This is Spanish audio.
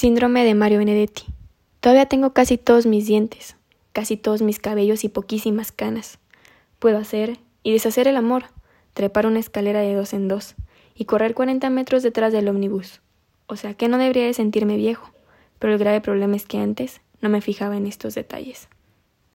Síndrome de Mario Benedetti. Todavía tengo casi todos mis dientes, casi todos mis cabellos y poquísimas canas. Puedo hacer y deshacer el amor, trepar una escalera de dos en dos y correr 40 metros detrás del ómnibus. O sea que no debería de sentirme viejo, pero el grave problema es que antes no me fijaba en estos detalles.